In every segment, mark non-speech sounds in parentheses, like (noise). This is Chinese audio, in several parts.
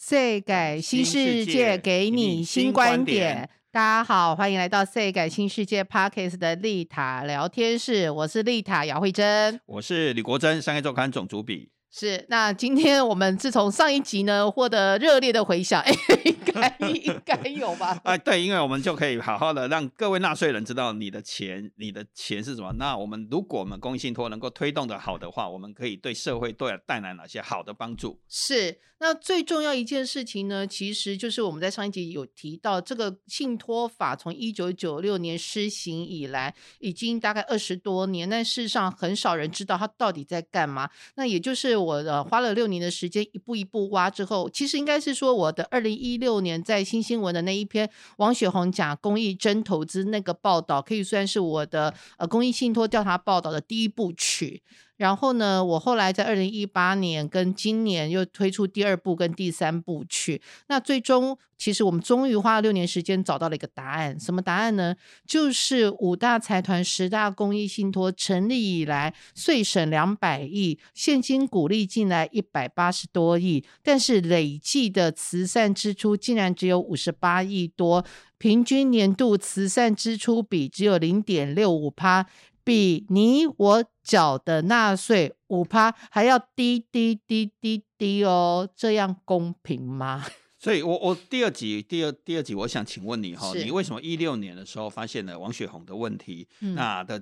岁改新世界，给你新观点。大家好，欢迎来到岁改新世界 Parkes 的丽塔聊天室，我是丽塔姚慧珍，我是李国珍，商业周刊总主笔。是，那今天我们自从上一集呢获得热烈的回响，哎，应该 (laughs) 应该有吧？哎，对，因为我们就可以好好的让各位纳税人知道你的钱，你的钱是什么。那我们如果我们公益信托能够推动的好的话，我们可以对社会都有带来哪些好的帮助？是，那最重要一件事情呢，其实就是我们在上一集有提到，这个信托法从一九九六年施行以来，已经大概二十多年，但事实上很少人知道它到底在干嘛。那也就是。我的花了六年的时间，一步一步挖之后，其实应该是说，我的二零一六年在新新闻的那一篇王雪红讲公益真投资那个报道，可以算是我的呃公益信托调查报道的第一部曲。然后呢，我后来在二零一八年跟今年又推出第二部跟第三部曲。那最终，其实我们终于花了六年时间找到了一个答案。什么答案呢？就是五大财团、十大公益信托成立以来，税省两百亿，现金鼓励进来一百八十多亿，但是累计的慈善支出竟然只有五十八亿多，平均年度慈善支出比只有零点六五趴。比你我缴的纳税五趴还要低低低低低哦，这样公平吗？(laughs) 所以，我我第二集第二第二集，我想请问你哈，你为什么一六年的时候发现了王雪红的问题？那的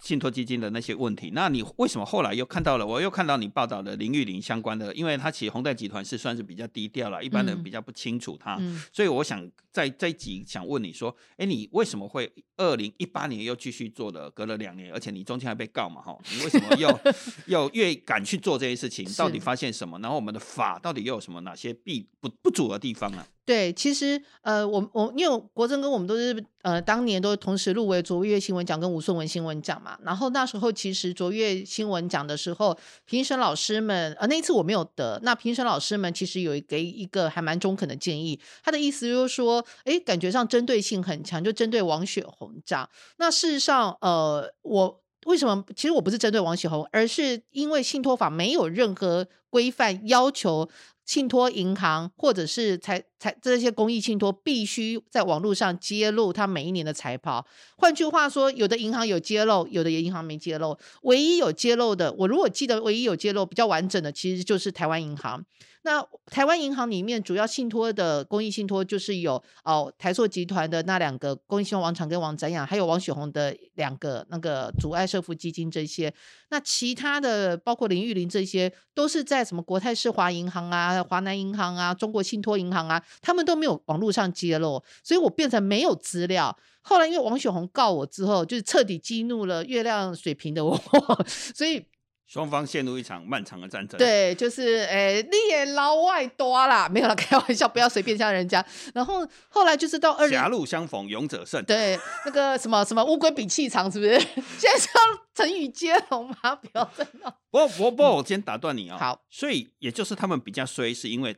信托基金的那些问题，那你为什么后来又看到了？我又看到你报道的林玉玲相关的，因为他其实宏泰集团是算是比较低调了，一般人比较不清楚他，所以我想在这一集想问你说，哎，你为什么会二零一八年又继续做了，隔了两年，而且你中间还被告嘛？哈，(laughs) 你为什么 (laughs) 又又越敢去做这些事情？到底发现什么？然后我们的法到底又有什么哪些弊不不足的地方呢？对，其实呃，我我因为国政跟我们都是呃，当年都同时入围卓越新闻奖跟吴顺文新闻奖嘛。然后那时候其实卓越新闻奖的时候，评审老师们呃，那一次我没有得。那评审老师们其实有给一个还蛮中肯的建议，他的意思就是说，哎，感觉上针对性很强，就针对王雪红这样。那事实上，呃，我为什么？其实我不是针对王雪红，而是因为信托法没有任何规范要求。信托银行或者是财财这些公益信托必须在网络上揭露他每一年的财报。换句话说，有的银行有揭露，有的银行没揭露。唯一有揭露的，我如果记得唯一有揭露比较完整的，其实就是台湾银行。那台湾银行里面主要信托的公益信托就是有哦台塑集团的那两个公益信托王长跟王展阳，还有王雪红的两个那个阻碍社福基金这些。那其他的包括林玉玲这些，都是在什么国泰世华银行啊、华南银行啊、中国信托银行啊，他们都没有网络上揭露，所以我变成没有资料。后来因为王雪红告我之后，就是彻底激怒了月亮水平的我，(laughs) 所以。双方陷入一场漫长的战争。对，就是诶，你也老外多啦，(laughs) 没有了，开玩笑，不要随便像人家。然后后来就是到二，狭路相逢勇者胜。对，那个什么什么乌龟比气长，是不是？(laughs) 现在是要成语接龙吗？不要再闹。不不不，我先打断你啊。好，所以也就是他们比较衰，是因为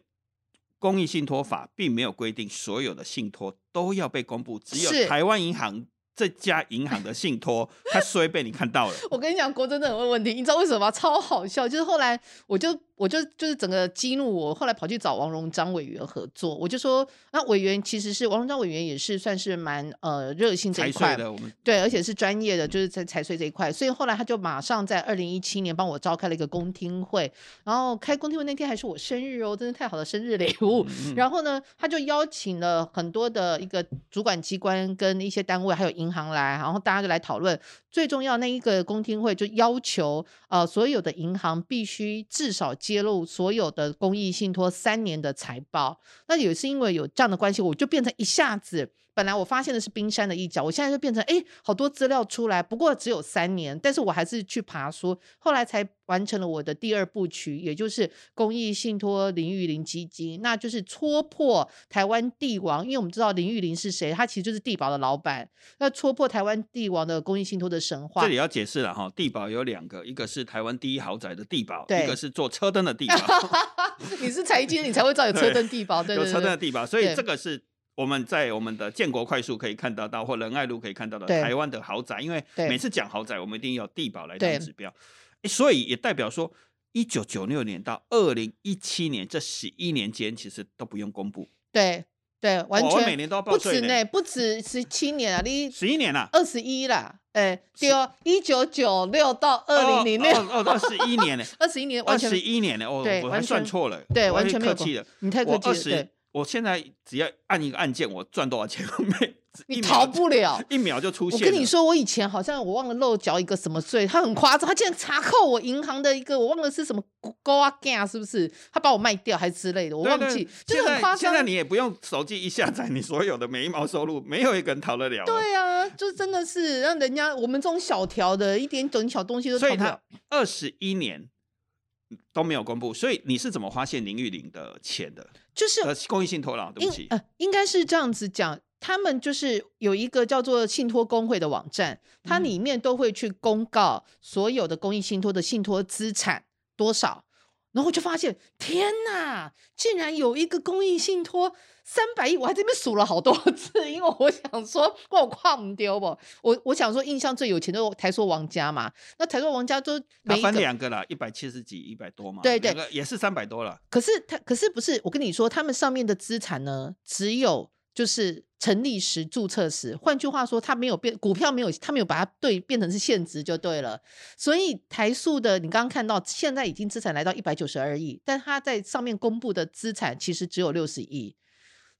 公益信托法并没有规定所有的信托都要被公布，只有台湾银行。这家银行的信托，他虽被你看到了。(laughs) 我跟你讲，国真的很问问题，你知道为什么吗？超好笑，就是后来我就。我就就是整个激怒我，后来跑去找王荣章委员合作。我就说，那委员其实是王荣章委员，也是算是蛮呃热心这一块的。我们对，而且是专业的，就是在财税这一块。所以后来他就马上在二零一七年帮我召开了一个公听会。然后开公听会那天还是我生日哦，真的太好的生日礼物。(laughs) 然后呢，他就邀请了很多的一个主管机关跟一些单位，还有银行来，然后大家就来讨论。最重要那一个公听会就要求，呃，所有的银行必须至少揭露所有的公益信托三年的财报。那也是因为有这样的关系，我就变成一下子。本来我发现的是冰山的一角，我现在就变成哎，好多资料出来，不过只有三年，但是我还是去爬书，后来才完成了我的第二部曲，也就是公益信托林玉玲基金，那就是戳破台湾帝王，因为我们知道林玉玲是谁，他其实就是地保的老板，那戳破台湾帝王的公益信托的神话。这里要解释了哈，地保有两个，一个是台湾第一豪宅的地保，一个是做车灯的地保。(laughs) (laughs) 你是财经，你才会知道有车灯地保，(laughs) 对有车灯的地保，所以这个是。我们在我们的建国快速可以看得到，或仁爱路可以看到的台湾的豪宅，因为每次讲豪宅，我们一定要地保来当指标，所以也代表说一九九六年到二零一七年这十一年间，其实都不用公布。对对，完全每年都要报不止呢，不止十七年啊，你十一年了，二十一啦。哎，对哦，一九九六到二零零六，哦，二十一年呢，(laughs) 二十一年，二十一年呢，哦，我还算错了，对，完全没有客气了，你太客气了。我现在只要按一个按键，我赚多少钱，(laughs) 没你逃不了，一秒就出现。我跟你说，我以前好像我忘了漏缴一个什么税，他很夸张，他竟然查扣我银行的一个，我忘了是什么 Go 啊 Ga 是不是？他把我卖掉还是之类的，我忘记，就是很夸张。现在你也不用手机一下载你所有的每一毛收入，没有一个人逃得了。对啊，就真的是让人家我们这种小条的一点点小东西都逃不了。二十一年。都没有公布，所以你是怎么发现林玉玲的钱的？就是公益信托了，对不起，呃，应该是这样子讲，他们就是有一个叫做信托工会的网站，它里面都会去公告所有的公益信托的信托资产多少。然后就发现，天哪！竟然有一个公益信托三百亿，我还这边数了好多次，(laughs) 因为我想说，我跨唔丢不？我我想说，印象最有钱的台塑王家嘛，那台塑王家都他分两个了，一百七十几，一百多嘛，对对，也是三百多了。可是他，可是不是？我跟你说，他们上面的资产呢，只有。就是成立时注册时，换句话说，他没有变股票没有，他没有把它对变成是现值就对了。所以台塑的，你刚刚看到现在已经资产来到一百九十二亿，但他在上面公布的资产其实只有六十亿。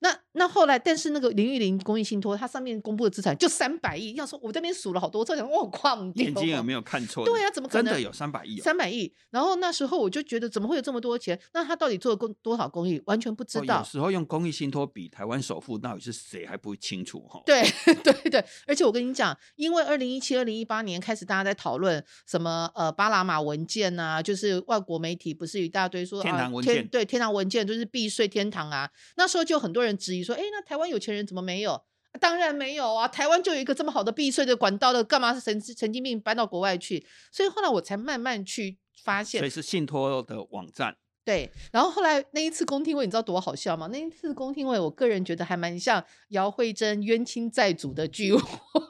那那后来，但是那个林玉玲公益信托，它上面公布的资产就三百亿。要说我这边数了好多次，想哇，矿眼睛有没有看错？对呀，怎么可能真的有三百亿？三百亿。然后那时候我就觉得，怎么会有这么多钱？那他到底做了公多少公益？完全不知道。有时候用公益信托比台湾首富到底是谁还不清楚哈。对 (laughs) 对对，而且我跟你讲，因为二零一七、二零一八年开始，大家在讨论什么呃巴拿马文件呐，就是外国媒体不是一大堆说天堂文件，对天堂文件就是避税天堂啊。那时候就很多人质疑说，哎那。台湾有钱人怎么没有？当然没有啊！台湾就有一个这么好的避税的管道的，干嘛是神神经病搬到国外去？所以后来我才慢慢去发现，所以是信托的网站。对，然后后来那一次公听会，你知道多好笑吗？那一次公听会，我个人觉得还蛮像姚慧珍冤亲债主的聚会。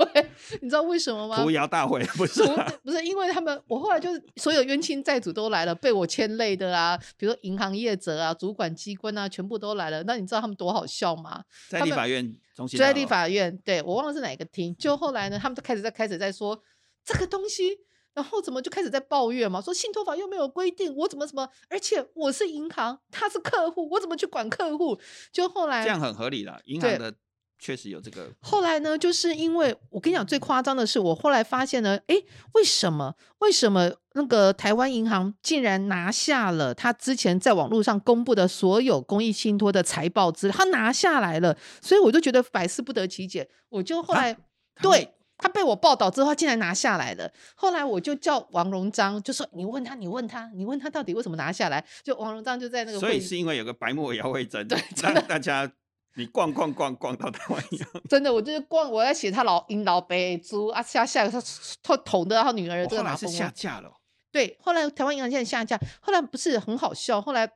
(laughs) 你知道为什么吗？屠谣大会不是？不是，因为他们，我后来就是所有冤亲债主都来了，被我牵累的啊，比如说银行业者啊、主管机关啊，全部都来了。那你知道他们多好笑吗？在立法院中心，在立法院，对我忘了是哪个厅。就后来呢，他们就开始在开始在说这个东西，然后怎么就开始在抱怨嘛，说信托法又没有规定，我怎么怎么，而且我是银行，他是客户，我怎么去管客户？就后来这样很合理了，银行的。确实有这个。后来呢，就是因为我跟你讲，最夸张的是，我后来发现呢，哎，为什么？为什么那个台湾银行竟然拿下了他之前在网络上公布的所有公益信托的财报资料？他拿下来了，所以我就觉得百思不得其解。我就后来对他被我报道之后，他竟然拿下来了。后来我就叫王荣章，就说你问他，你问他，你问他到底为什么拿下来？就王荣章就在那个，所以是因为有个白目姚慧珍，对，让大家。你逛逛逛逛到台湾一样，真的，我就是逛，我在写他老因老北猪啊下下他他捅的他女儿这个马是下架了。对，后来台湾银行现在下架，后来不是很好笑，后来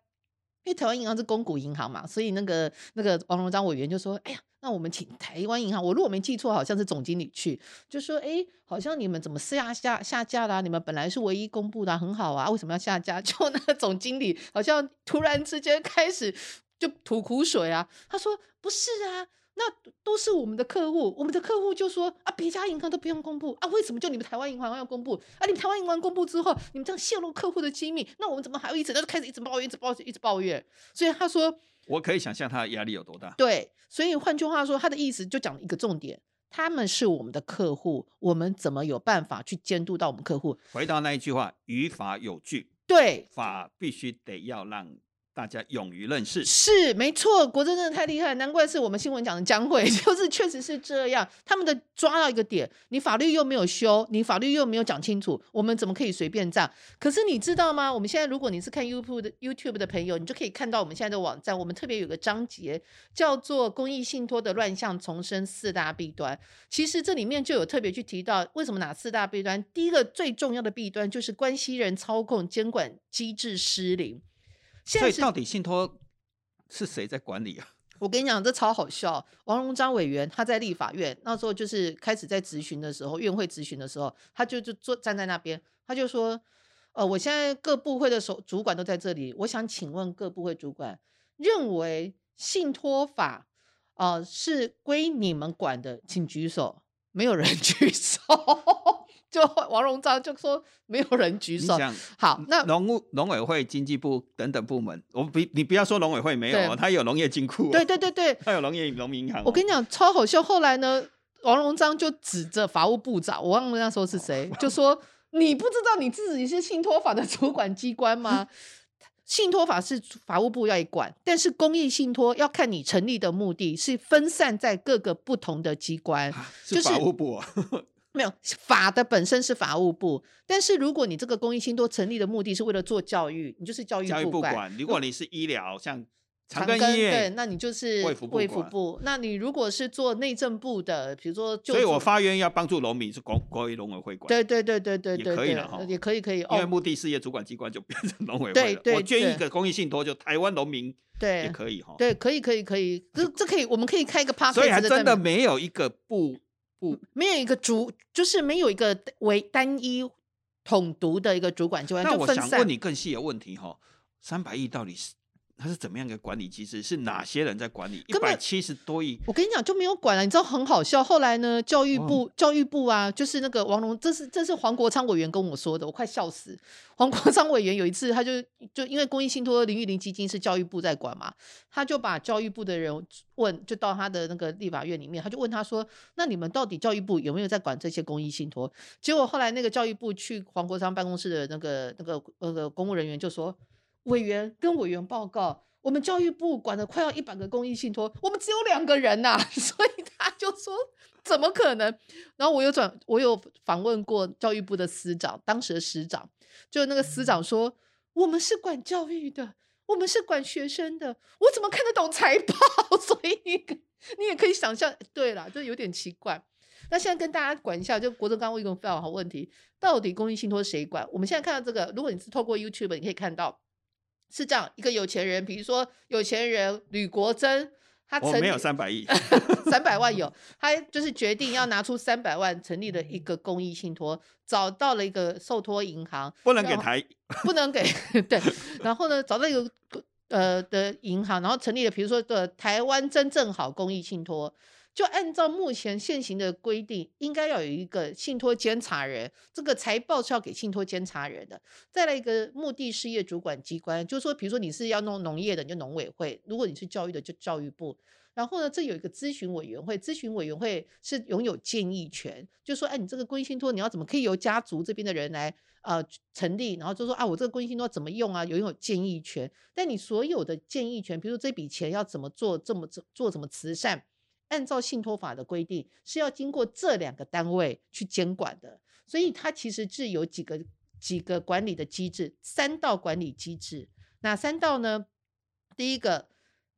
因为台湾银行是公股银行嘛，所以那个那个王荣章委员就说：“哎呀，那我们请台湾银行，我如果没记错，好像是总经理去，就说：哎，好像你们怎么下下下架啦？你们本来是唯一公布的，很好啊，为什么要下架？就那个总经理好像突然之间开始。”就吐苦水啊！他说：“不是啊，那都是我们的客户，我们的客户就说啊，别家银行都不用公布啊，为什么就你们台湾银行要公布？啊，你们台湾银行公布之后，你们这样泄露客户的机密，那我们怎么还要一直？他就开始一直抱怨，一直抱怨，一直抱怨。所以他说，我可以想象他的压力有多大。对，所以换句话说，他的意思就讲一个重点：他们是我们的客户，我们怎么有办法去监督到我们客户？回到那一句话，于法有据，对，法必须得要让。大家勇于认识是没错，国政真的太厉害，难怪是我们新闻讲的将会，(laughs) 就是确实是这样。他们的抓到一个点，你法律又没有修，你法律又没有讲清楚，我们怎么可以随便这样？可是你知道吗？我们现在如果你是看 YouTube 的 YouTube 的朋友，你就可以看到我们现在的网站，我们特别有个章节叫做“公益信托的乱象重生四大弊端”。其实这里面就有特别去提到，为什么哪四大弊端？第一个最重要的弊端就是关系人操控监管机制失灵。所以到底信托是谁在管理啊？(laughs) 我跟你讲，这超好笑。王荣章委员他在立法院那时候，就是开始在质询的时候，院会质询的时候，他就就坐站在那边，他就说：“呃，我现在各部会的首主管都在这里，我想请问各部会主管，认为信托法，呃，是归你们管的，请举手。没有人 (laughs) 举手。就王荣章就说没有人举手。好，那农务农委会、经济部等等部门，我不你不要说农委会没有，他有农业金库。对对对对，(laughs) 他有农业农民银行。我跟你讲超好笑，后来呢，王荣章就指着法务部长，我忘了那时候是谁，就说你不知道你自己是信托法的 (laughs) 主管机关吗？信托法是法务部要管，但是公益信托要看你成立的目的是分散在各个不同的机关，是法务部啊。(laughs) 没有法的本身是法务部，但是如果你这个公益信托成立的目的是为了做教育，你就是教育部管。如果你是医疗，像长庚医院，对，那你就是卫福部。卫福部。那你如果是做内政部的，比如说，所以我发愿要帮助农民是国国营农委会管。对对对对对对，也可以了哈，也可以可以。因为目的事业主管机关就变成农委会了。我捐一个公益信托，就台湾农民对也可以哈。对，可以可以可以，这这可以，我们可以开一个 p a r k 所以还真的没有一个部。没有一个主，就是没有一个为单一统独的一个主管机关。那我想问你更细的问题哈，三百亿到底是？它是怎么样一个管理机制？是哪些人在管理？一百七十多亿，我跟你讲就没有管了。你知道很好笑，后来呢，教育部教育部啊，就是那个王龙，这是这是黄国昌委员跟我说的，我快笑死。黄国昌委员有一次，他就就因为公益信托林玉玲基金是教育部在管嘛，他就把教育部的人问，就到他的那个立法院里面，他就问他说：“那你们到底教育部有没有在管这些公益信托？”结果后来那个教育部去黄国昌办公室的那个那个那个公务人员就说。委员跟委员报告，我们教育部管了快要一百个公益信托，我们只有两个人呐，(laughs) 所以他就说怎么可能？然后我有转，我有访问过教育部的司长，当时的司长，就那个司长说，我们是管教育的，我们是管学生的，我怎么看得懂财报？(laughs) 所以你你也可以想象，对了，这有点奇怪。那现在跟大家管一下，就国政刚问一个非常好问题，到底公益信托谁管？我们现在看到这个，如果你是透过 YouTube，你可以看到。是这样一个有钱人，比如说有钱人吕国珍，他我没有三百亿，(laughs) 三百万有，(laughs) 他就是决定要拿出三百万成立了一个公益信托，找到了一个受托银行，不能给台，不能给 (laughs) 对，然后呢找到一个呃的银行，然后成立了，比如说的台湾真正好公益信托。就按照目前现行的规定，应该要有一个信托监察人，这个财报是要给信托监察人的。再来一个目的事业主管机关，就是说，比如说你是要弄农业的，你就农委会；如果你是教育的，就教育部。然后呢，这有一个咨询委员会，咨询委员会是拥有建议权，就说，哎，你这个公益信托你要怎么可以由家族这边的人来呃成立？然后就说啊，我这个公益信托怎么用啊？拥有建议权。但你所有的建议权，比如说这笔钱要怎么做，这么做做什么慈善？按照信托法的规定，是要经过这两个单位去监管的，所以它其实是有几个几个管理的机制，三道管理机制。哪三道呢？第一个，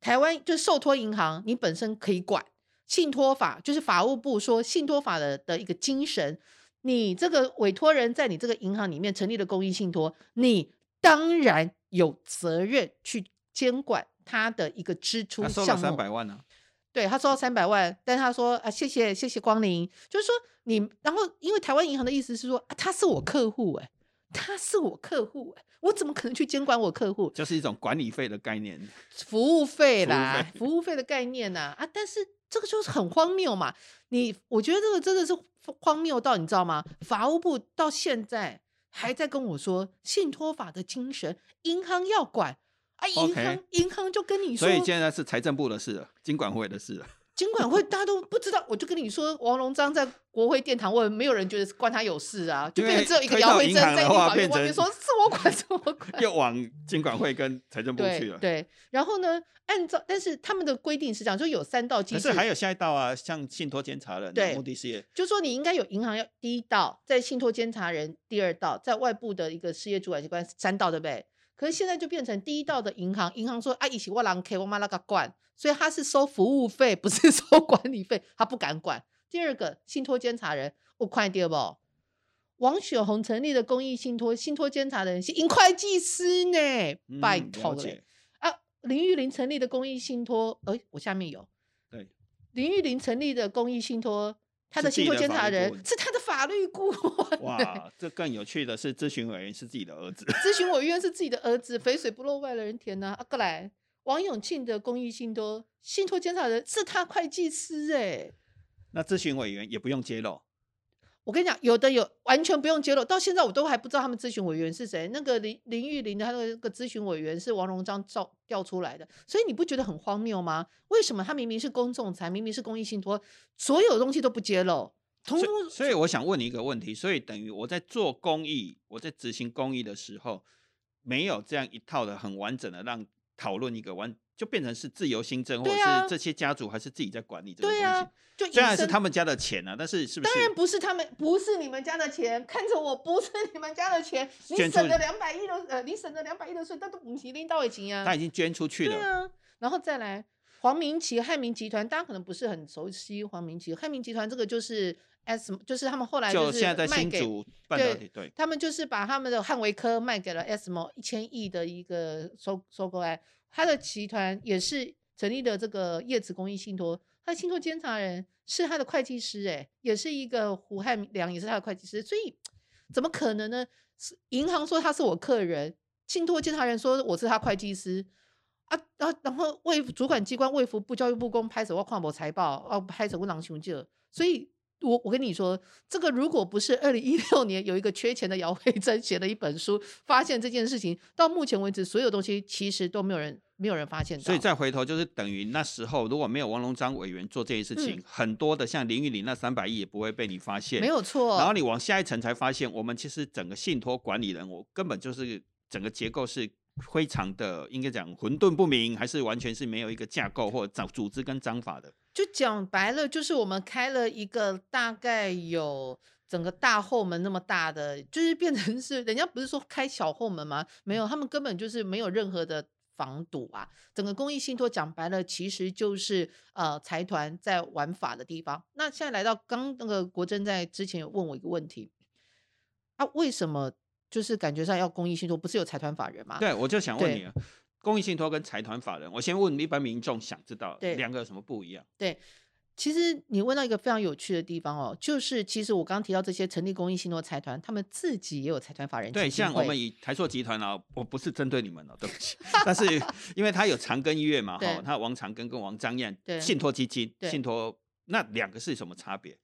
台湾就是受托银行，你本身可以管信托法，就是法务部说信托法的的一个精神，你这个委托人在你这个银行里面成立了公益信托，你当然有责任去监管他的一个支出项目。三百万呢？对他收到三百万，但他说啊，谢谢谢谢光临，就是说你，然后因为台湾银行的意思是说啊，他是我客户哎，他是我客户哎，我怎么可能去监管我客户？就是一种管理费的概念，服务费啦，服务费的概念呐啊，但是这个就是很荒谬嘛，你我觉得这个真的是荒谬到你知道吗？法务部到现在还在跟我说信托法的精神，银行要管。啊，银行银行就跟你说，所以现在是财政部的事了，金管会的事了。(laughs) 金管会大家都不知道，我就跟你说，王龙章在国会殿堂问，没有人觉得关他有事啊，就变成只有一个姚慧珍在立法院外面说是我管，是我管，又往金管会跟财政部去了。对，然后呢，按照但是他们的规定是这样，就有三道机制，可是还有下一道啊，像信托监察人，对，目的事业，就说你应该有银行要第一道，在信托监察人第二道，在外部的一个事业主管机关三道，对不对？可是现在就变成第一道的银行，银行说啊，一起我让 K 我妈那个管，所以他是收服务费，不是 (laughs) 收管理费，他不敢管。第二个信托监察人，我快点不？王雪红成立的公益信托信托监察人是银会计师呢，拜托了啊。林玉玲成立的公益信托，哎，我下面有，对，林玉玲成立的公益信托，他的信托监察人是他的。法律顾问。哇，(laughs) 这更有趣的是，咨询委员是自己的儿子。咨询委员是自己的儿子，肥水不漏外人田呐。阿过来，王永庆的公益信托信托监察人是他会计师哎。那咨询委员也不用揭露。我跟你讲，有的有完全不用揭露，到现在我都还不知道他们咨询委员是谁。那个林林玉玲的他那个咨询委员是王荣章照调出来的，所以你不觉得很荒谬吗？为什么他明明是公众财，明明是公益信托，所有东西都不揭露？通通。所以我想问你一个问题，所以等于我在做公益，我在执行公益的时候，没有这样一套的很完整的让讨论一个完。就变成是自由新政，或者是这些家族还是自己在管理这个东西。就虽然是他们家的钱啊，但是是不是？当然不是他们，不是你们家的钱。看着我，不是你们家的钱。你省了两百亿的，呃，你省了两百亿的税，但都不提拎到已经啊。他已经捐出去了。对啊，然后再来黄明奇汉民集团，大家可能不是很熟悉黄明奇汉民集团，这个就是 S，就是他们后来就是卖给对对，他们就是把他们的汉维科卖给了 S M 一千亿的一个收收购案。他的集团也是成立的这个叶子公益信托，他的信托监察人是他的会计师，哎，也是一个胡汉良，也是他的会计师，所以怎么可能呢？是银行说他是我客人，信托监察人说我是他会计师啊，然后然后为主管机关卫福部教育部公拍手或跨博财报，哦，拍手不囊穷就，所以。我我跟你说，这个如果不是二零一六年有一个缺钱的姚慧珍 (laughs) 写了一本书，发现这件事情，到目前为止，所有东西其实都没有人没有人发现。所以再回头就是等于那时候如果没有王龙章委员做这件事情，很多的像林玉玲那三百亿也不会被你发现。没有错。然后你往下一层才发现，我们其实整个信托管理人，我根本就是整个结构是。非常的应该讲混沌不明，还是完全是没有一个架构或者组织跟章法的？就讲白了，就是我们开了一个大概有整个大后门那么大的，就是变成是人家不是说开小后门吗？没有，他们根本就是没有任何的防堵啊。整个公益信托讲白了，其实就是呃财团在玩法的地方。那现在来到刚那个国珍在之前有问我一个问题，啊，为什么？就是感觉上要公益信托，不是有财团法人吗？对，我就想问你啊，公益信托跟财团法人，我先问一般民众想知道两个有什么不一样？对，其实你问到一个非常有趣的地方哦，就是其实我刚刚提到这些成立公益信托财团，他们自己也有财团法人。对，像我们以台塑集团啊，我不是针对你们哦，对不起，(laughs) 但是因为他有长庚医院嘛，哈，他王长庚跟王张燕信托基金，信托那两个是什么差别？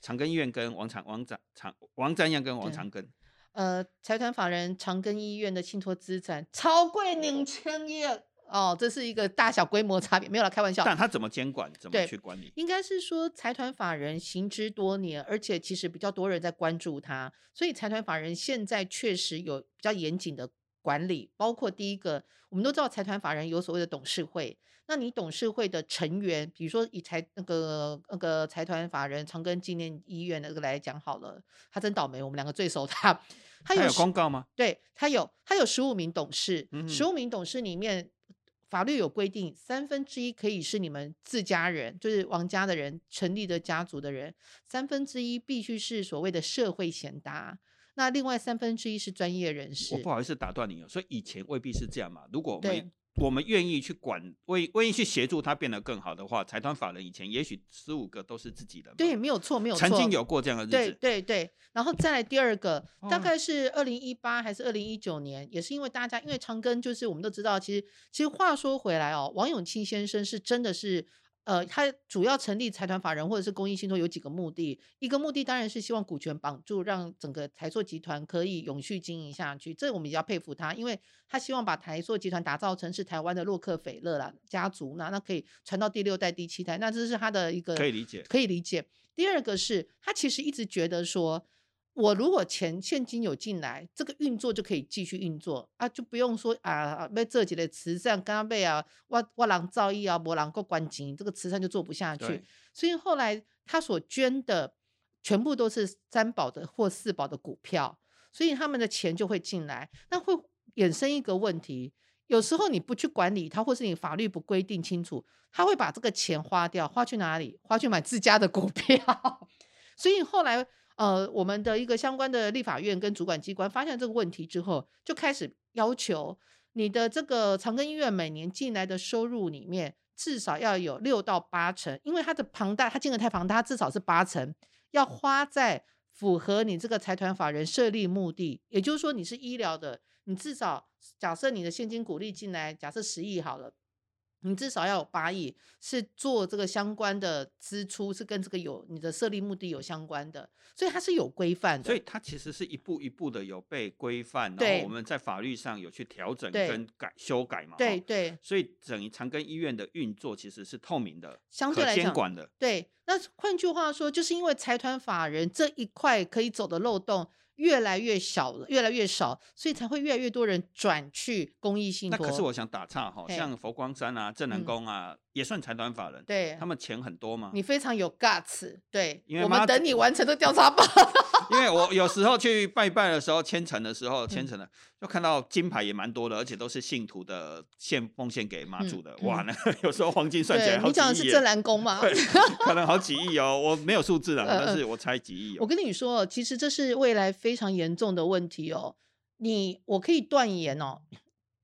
长庚医院跟王长王长长王张燕跟王长庚。呃，财团法人长庚医院的信托资产超过两千亿哦，这是一个大小规模差别，没有了，开玩笑。但他怎么监管？怎么去管理？应该是说财团法人行之多年，而且其实比较多人在关注他，所以财团法人现在确实有比较严谨的管理，包括第一个，我们都知道财团法人有所谓的董事会，那你董事会的成员，比如说以财那个那个财团法人长庚纪念医院那个来讲好了，他真倒霉，我们两个最熟他。他有公告吗？对他有，他有十五名董事，十五名董事里面，法律有规定，三分之一可以是你们自家人，就是王家的人成立的家族的人，三分之一必须是所谓的社会贤达，那另外三分之一是专业人士。我不好意思打断你哦，所以以前未必是这样嘛，如果没。我们愿意去管，愿愿意去协助他变得更好的话，财团法人以前也许十五个都是自己的。对，没有错，没有错。曾经有过这样的日子。对对对，然后再来第二个，大概是二零一八还是二零一九年，也是因为大家因为长庚，就是我们都知道，其实其实话说回来哦，王永庆先生是真的是。呃，他主要成立财团法人或者是公益信托有几个目的，一个目的当然是希望股权绑住，让整个台塑集团可以永续经营下去。这我们比较佩服他，因为他希望把台塑集团打造成是台湾的洛克菲勒啦家族，那那可以传到第六代、第七代，那这是他的一个可以理解，可以理解。第二个是他其实一直觉得说。我如果钱现金有进来，这个运作就可以继续运作啊，就不用说啊，被这几类慈善刚刚被啊，挖挖狼造诣啊，博狼够关金，这个慈善就做不下去。所以后来他所捐的全部都是三宝的或四宝的股票，所以他们的钱就会进来。那会衍生一个问题，有时候你不去管理它，或是你法律不规定清楚，他会把这个钱花掉，花去哪里？花去买自家的股票。(laughs) 所以后来。呃，我们的一个相关的立法院跟主管机关发现这个问题之后，就开始要求你的这个长庚医院每年进来的收入里面，至少要有六到八成，因为它的庞大，它金额太庞大，它至少是八成要花在符合你这个财团法人设立目的，也就是说你是医疗的，你至少假设你的现金股利进来，假设十亿好了。你至少要有八亿，是做这个相关的支出，是跟这个有你的设立目的有相关的，所以它是有规范的。所以它其实是一步一步的有被规范，然后我们在法律上有去调整跟改修改嘛。对对。所以整长庚医院的运作其实是透明的，相对来监管的。对，那换句话说，就是因为财团法人这一块可以走的漏洞。越来越小了，越来越少，所以才会越来越多人转去公益信托。那可是我想打岔哈，像佛光山啊、正南宫啊，也算财团法人，对，他们钱很多吗？你非常有 guts，对，我们等你完成这调查报因为我有时候去拜拜的时候，虔诚的时候，虔诚的就看到金牌也蛮多的，而且都是信徒的献奉献给妈祖的。哇，那 (laughs) 有时候黄金算起来好几亿。你讲的是正南宫吗？可能好几亿哦，我没有数字 (laughs) 了，但是我猜几亿。我跟你说，其实这是未来非常严重的问题哦。你我可以断言哦，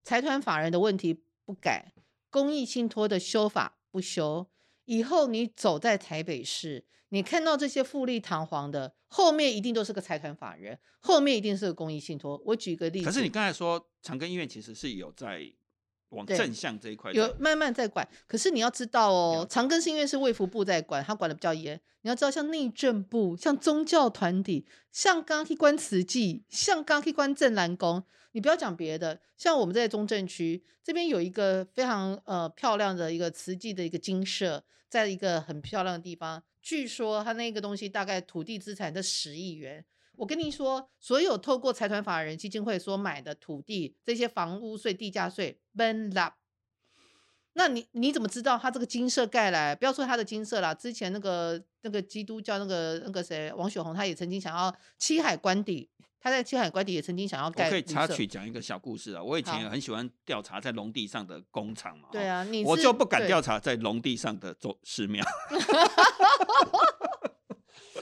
财团法人的问题不改，公益信托的修法不修，以后你走在台北市。你看到这些富丽堂皇的，后面一定都是个财团法人，后面一定是个公益信托。我举个例子，可是你刚才说长庚医院其实是有在往正向这一块，有慢慢在管。可是你要知道哦，长庚是因为是卫福部在管，他管的比较严。你要知道，像内政部、像宗教团体、像刚去关慈济、像刚去关正南宫，你不要讲别的，像我们在中正区这边有一个非常呃漂亮的一个慈济的一个精舍，在一个很漂亮的地方。据说他那个东西大概土地资产在十亿元。我跟你说，所有透过财团法人基金会所买的土地，这些房屋税、地价税，ben up。那你你怎么知道他这个金色盖来？不要说他的金色啦，之前那个那个基督教那个那个谁王雪红，他也曾经想要七海官邸。他在七海关底也曾经想要盖。我可以插曲讲一个小故事啊，我以前很喜欢调查在农地上的工厂嘛。对啊，你我就不敢调查在农地上的做寺庙。(laughs) (laughs)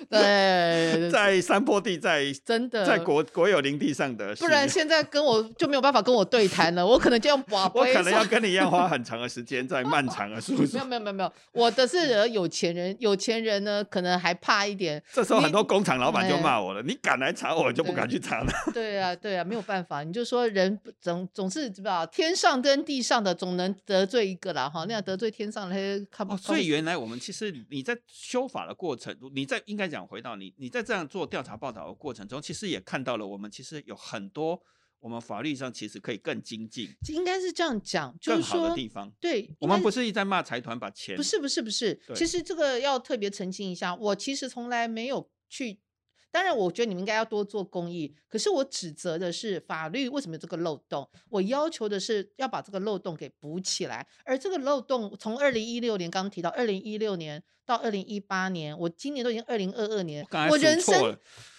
(laughs) 对，在山坡地，在真的在国国有林地上的，不然现在跟我 (laughs) 就没有办法跟我对谈了。我可能就用我可能要跟你一样花很长的时间在漫长的数字。没有没有没有没有，我的是有钱人，有钱人呢可能还怕一点。这时候很多工厂老板就骂我了：“你敢来查我，就不敢去查了。”对啊对啊，没有办法，你就说人总总是知道天上跟地上的总能得罪一个啦哈，那样得罪天上的看不。所以原来我们其实你在修法的过程，你在应该讲。讲回到你，你在这样做调查报道的过程中，其实也看到了我们其实有很多我们法律上其实可以更精进，应该是这样讲，更好的地方。对，我们不是一直在骂财团把钱，不是不是不是，其实这个要特别澄清一下，我其实从来没有去。当然，我觉得你们应该要多做公益。可是我指责的是法律为什么有这个漏洞？我要求的是要把这个漏洞给补起来。而这个漏洞从二零一六年刚刚提到，二零一六年到二零一八年，我今年都已经二零二二年，我人生。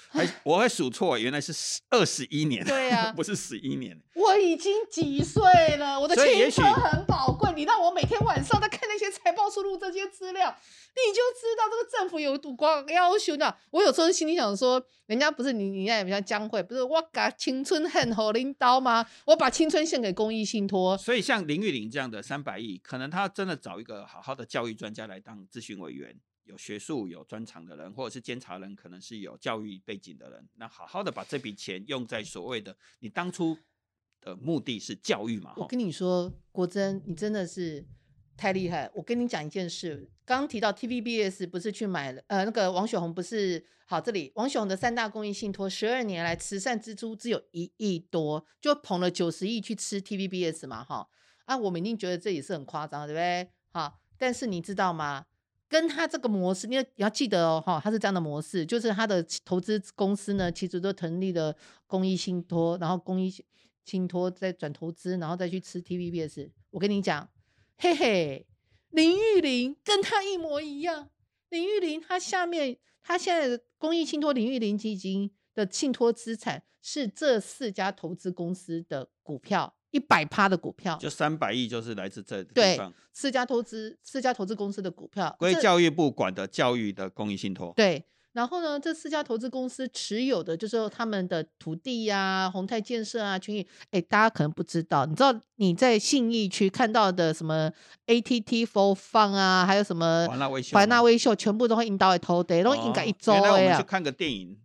还我还数错，原来是十二十一年，对呀，(laughs) 不是十一年。我已经几岁了？我的青春很宝贵。你让我每天晚上在看那些财报输入这些资料，你就知道这个政府有多光要求的。我有时候心里想说，人家不是你，你那比较江会，不是我把青春献给领导吗？我把青春献给公益信托。所以像林玉玲这样的三百亿，可能他真的找一个好好的教育专家来当咨询委员。有学术、有专长的人，或者是监察人，可能是有教育背景的人，那好好的把这笔钱用在所谓的你当初的目的是教育嘛？我跟你说，国珍，你真的是太厉害。我跟你讲一件事，刚刚提到 TVBS 不是去买了，呃，那个王雪红不是好，这里王雪红的三大公益信托，十二年来慈善支出只有一亿多，就捧了九十亿去吃 TVBS 嘛，哈啊，我们一定觉得这也是很夸张，对不对？哈，但是你知道吗？跟他这个模式，你要你要记得哦，哈，他是这样的模式，就是他的投资公司呢，其实都成立了公益信托，然后公益信托再转投资，然后再去吃 TVBS。我跟你讲，嘿嘿，林玉玲跟他一模一样。林玉玲他下面，他现在的公益信托林玉玲基金的信托资产是这四家投资公司的股票。一百趴的股票，就三百亿，就是来自这地方。四家投资，四家投资公司的股票归教育部管的教育的公益信托。对，然后呢，这四家投资公司持有的就是他们的土地呀，宏泰建设啊，群益。哎，大家可能不知道，你知道你在信义区看到的什么 ATT for Fun 啊，还有什么华纳微秀，华纳微秀全部都会引导来投的，然后应该一周哎呀。去看个电影。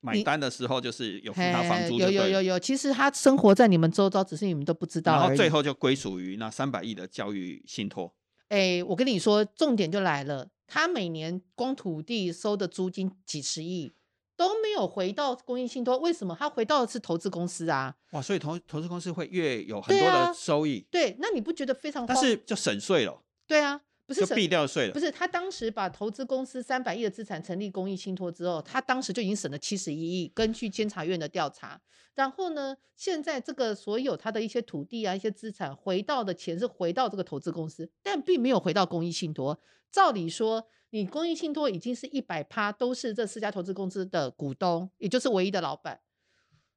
买单的时候就是有付他房租，有有有有，其实他生活在你们周遭，只是你们都不知道。然后最后就归属于那三百亿的教育信托。哎，我跟你说，重点就来了，他每年光土地收的租金几十亿都没有回到公益信托，为什么？他回到的是投资公司啊。哇，所以投投资公司会越有很多的收益。对，那你不觉得非常？但是就省税了。对啊。就避掉税了。不是，他当时把投资公司三百亿的资产成立公益信托之后，他当时就已经省了七十一亿。根据监察院的调查，然后呢，现在这个所有他的一些土地啊、一些资产回到的钱是回到这个投资公司，但并没有回到公益信托。照理说，你公益信托已经是一百趴都是这四家投资公司的股东，也就是唯一的老板。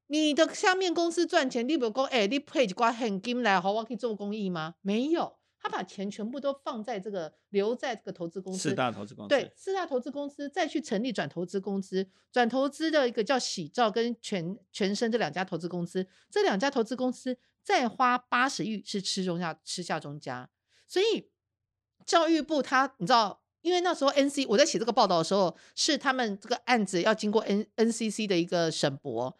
你的下面公司赚钱，你不讲，哎，你配一挂现金来好我可以做公益吗？没有。他把钱全部都放在这个留在这个投资公司，四大投资公。司。对四大投资公司再去成立转投资公司，转投资的一个叫喜兆跟全全身这两家投资公司，这两家投资公司再花八十亿是吃中下吃下中家，所以教育部他你知道，因为那时候 N C 我在写这个报道的时候，是他们这个案子要经过 N N C C 的一个审驳，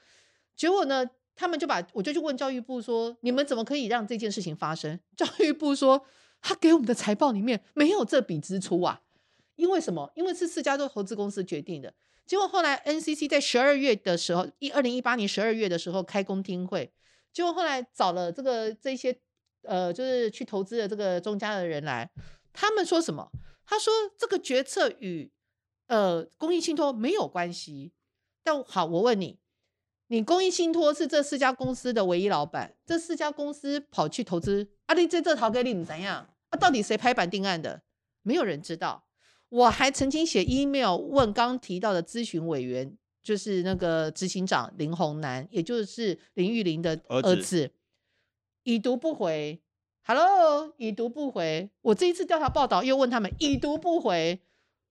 结果呢？他们就把我就去问教育部说：“你们怎么可以让这件事情发生？” (laughs) 教育部说：“他给我们的财报里面没有这笔支出啊，因为什么？因为是四家都投资公司决定的。结果后来 NCC 在十二月的时候，一二零一八年十二月的时候开公听会，结果后来找了这个这些呃，就是去投资的这个中家的人来，他们说什么？他说这个决策与呃公益信托没有关系。但好，我问你。”你公益信托是这四家公司的唯一老板，这四家公司跑去投资，啊，你这这逃给你怎样？啊，到底谁拍板定案的？没有人知道。我还曾经写 email 问刚提到的咨询委员，就是那个执行长林宏南，也就是林玉玲的儿子，已读不回。Hello，已读不回。我这一次调查报道又问他们，已读不回，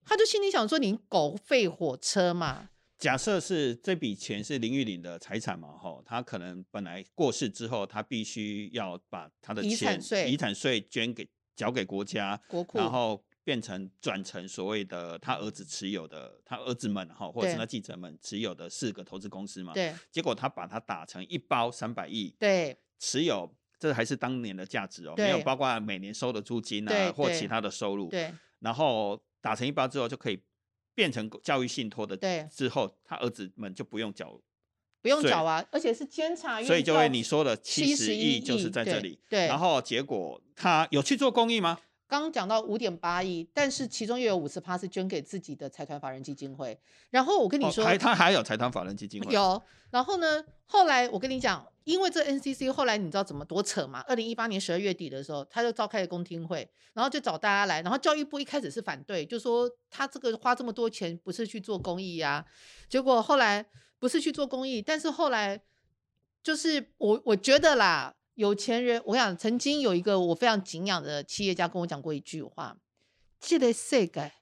他就心里想说：你狗吠火车嘛。假设是这笔钱是林玉玲的财产嘛？哈，他可能本来过世之后，他必须要把他的钱遗产税遗产税捐给缴给国家国库，然后变成转成所谓的他儿子持有的，他儿子们哈，或者是他继承们持有的四个投资公司嘛？对。结果他把它打成一包三百亿，对，持有这还是当年的价值哦，没有包括每年收的租金啊或其他的收入，对。然后打成一包之后就可以。变成教育信托的对之后，他儿子们就不用缴，不用缴啊，而且是监察院，所以就会你说的七十亿就是在这里。对，然后结果他有去做公益吗？刚刚讲到五点八亿，但是其中又有五十趴是捐给自己的财团法人基金会。然后我跟你说，还他还有财团法人基金会有。然后呢，后来我跟你讲。因为这 NCC 后来你知道怎么多扯嘛？二零一八年十二月底的时候，他就召开了公听会，然后就找大家来，然后教育部一开始是反对，就说他这个花这么多钱不是去做公益呀。结果后来不是去做公益，但是后来就是我我觉得啦，有钱人，我想曾经有一个我非常敬仰的企业家跟我讲过一句话：，这个世界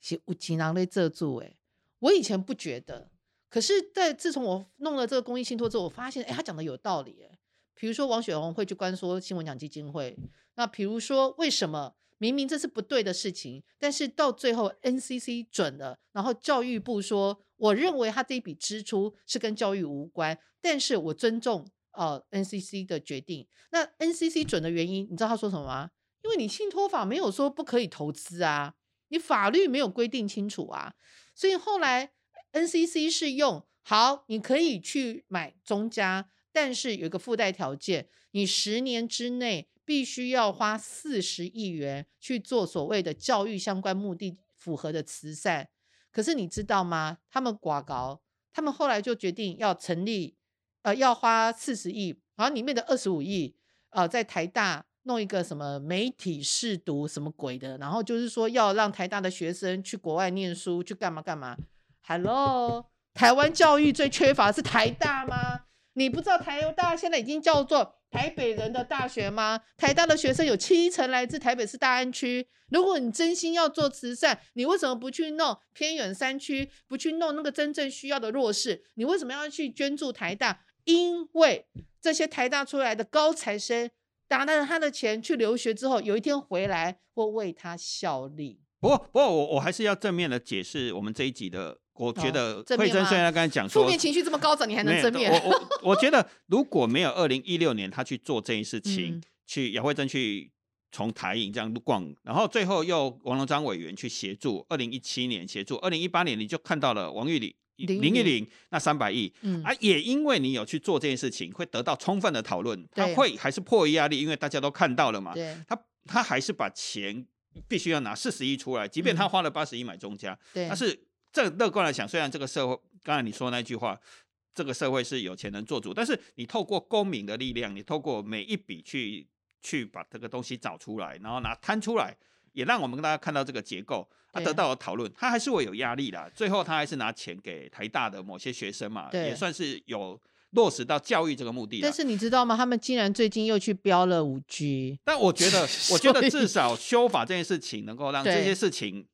是有钱人在做主诶。我以前不觉得。可是，在自从我弄了这个公益信托之后，我发现，哎，他讲的有道理，哎，比如说王雪红会去关说新闻奖基金会，那比如说为什么明明这是不对的事情，但是到最后 NCC 准了，然后教育部说，我认为他这一笔支出是跟教育无关，但是我尊重呃 NCC 的决定。那 NCC 准的原因，你知道他说什么吗？因为你信托法没有说不可以投资啊，你法律没有规定清楚啊，所以后来。NCC 是用好，你可以去买中家，但是有一个附带条件，你十年之内必须要花四十亿元去做所谓的教育相关目的符合的慈善。可是你知道吗？他们寡高，他们后来就决定要成立，呃，要花四十亿，然后里面的二十五亿，呃，在台大弄一个什么媒体试读什么鬼的，然后就是说要让台大的学生去国外念书，去干嘛干嘛。Hello，台湾教育最缺乏是台大吗？你不知道台大现在已经叫做台北人的大学吗？台大的学生有七成来自台北市大安区。如果你真心要做慈善，你为什么不去弄偏远山区？不去弄那个真正需要的弱势？你为什么要去捐助台大？因为这些台大出来的高材生，拿了他的钱去留学之后，有一天回来会为他效力。不过，不过我我还是要正面的解释我们这一集的。我觉得慧珍虽然刚才讲说负面情绪这么高涨，你还能正面？我我我觉得如果没有二零一六年他去做这件事情，(laughs) 去姚慧珍去从台影这样逛，然后最后又王龙章委员去协助，二零一七年协助，二零一八年你就看到了王玉里林一零那三百亿，啊，也因为你有去做这件事情，会得到充分的讨论，他会还是迫于压力，因为大家都看到了嘛，他他还是把钱必须要拿四十亿出来，即便他花了八十亿买中家，但是。这乐观来讲，虽然这个社会，刚才你说那句话，这个社会是有钱人做主，但是你透过公民的力量，你透过每一笔去去把这个东西找出来，然后拿摊出来，也让我们跟大家看到这个结构，他得到了讨论，他还是会有压力的。最后他还是拿钱给台大的某些学生嘛，也算是有落实到教育这个目的。但是你知道吗？他们竟然最近又去标了五 G。但我觉得，(laughs) 我觉得至少修法这件事情能够让这些事情。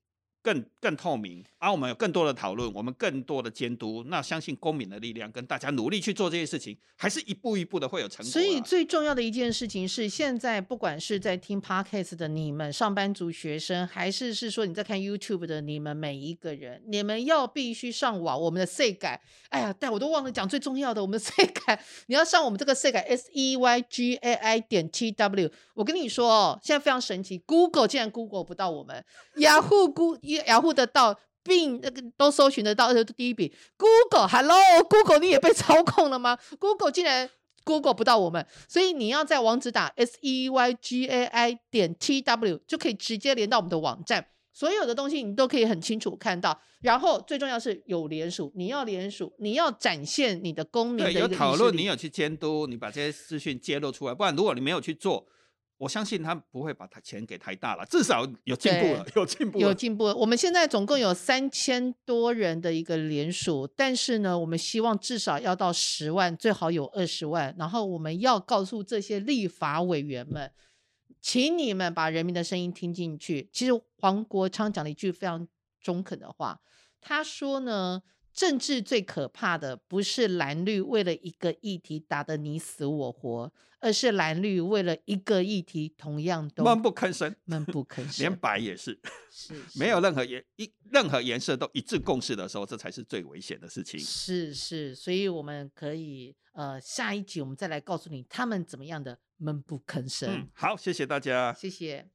更更透明，而我们有更多的讨论，我们更多的监督，那相信公民的力量跟大家努力去做这些事情，还是一步一步的会有成果。所以最重要的一件事情是，现在不管是在听 podcast 的你们上班族、学生，还是是说你在看 YouTube 的你们每一个人，你们要必须上网。我们的 C 改，哎呀，但我都忘了讲最重要的，我们的 C 改，(laughs) 你要上我们这个 C 改 S E Y G A I 点 T W。我跟你说哦，现在非常神奇，Google 竟然 Google 不到我们，雅虎 Google。雅虎得到，并那个都搜寻得到，而且第一笔。Google，Hello，Google，你也被操控了吗？Google 竟然 Google 不到我们，所以你要在网址打 S E Y G A I 点 T W 就可以直接连到我们的网站，所有的东西你都可以很清楚看到。然后最重要是有联署，你要联署，你要展现你的公民的有讨论，你有去监督，你把这些资讯揭露出来，不然如果你没有去做。我相信他不会把他钱给太大了，至少有进步了，有进步，有进步。我们现在总共有三千多人的一个联署，但是呢，我们希望至少要到十万，最好有二十万。然后我们要告诉这些立法委员们，请你们把人民的声音听进去。其实黄国昌讲了一句非常中肯的话，他说呢。政治最可怕的不是蓝绿为了一个议题打得你死我活，而是蓝绿为了一个议题同样都闷不吭声，闷不吭 (laughs) 声，连白也是，是 (laughs) 没有任何颜一任何颜色都一致共识的时候，这才是最危险的事情。是是，所以我们可以呃下一集我们再来告诉你他们怎么样的闷不吭声。好，谢谢大家，谢谢。